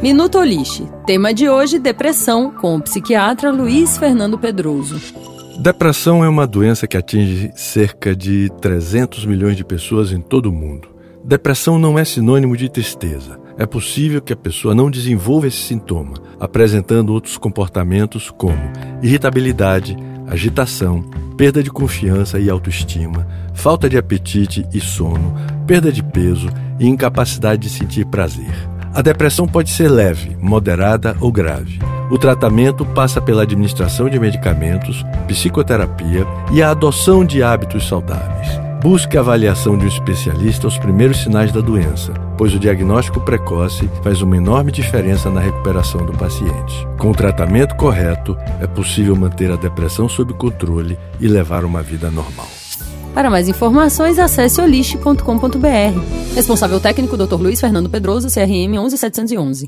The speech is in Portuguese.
Minuto Oliche. Tema de hoje: depressão, com o psiquiatra Luiz Fernando Pedroso. Depressão é uma doença que atinge cerca de 300 milhões de pessoas em todo o mundo. Depressão não é sinônimo de tristeza. É possível que a pessoa não desenvolva esse sintoma, apresentando outros comportamentos como irritabilidade, agitação, perda de confiança e autoestima, falta de apetite e sono, perda de peso e incapacidade de sentir prazer. A depressão pode ser leve, moderada ou grave. O tratamento passa pela administração de medicamentos, psicoterapia e a adoção de hábitos saudáveis. Busque a avaliação de um especialista aos primeiros sinais da doença, pois o diagnóstico precoce faz uma enorme diferença na recuperação do paciente. Com o tratamento correto, é possível manter a depressão sob controle e levar uma vida normal. Para mais informações, acesse oliste.com.br. Responsável técnico Dr. Luiz Fernando Pedroso, CRM 11711.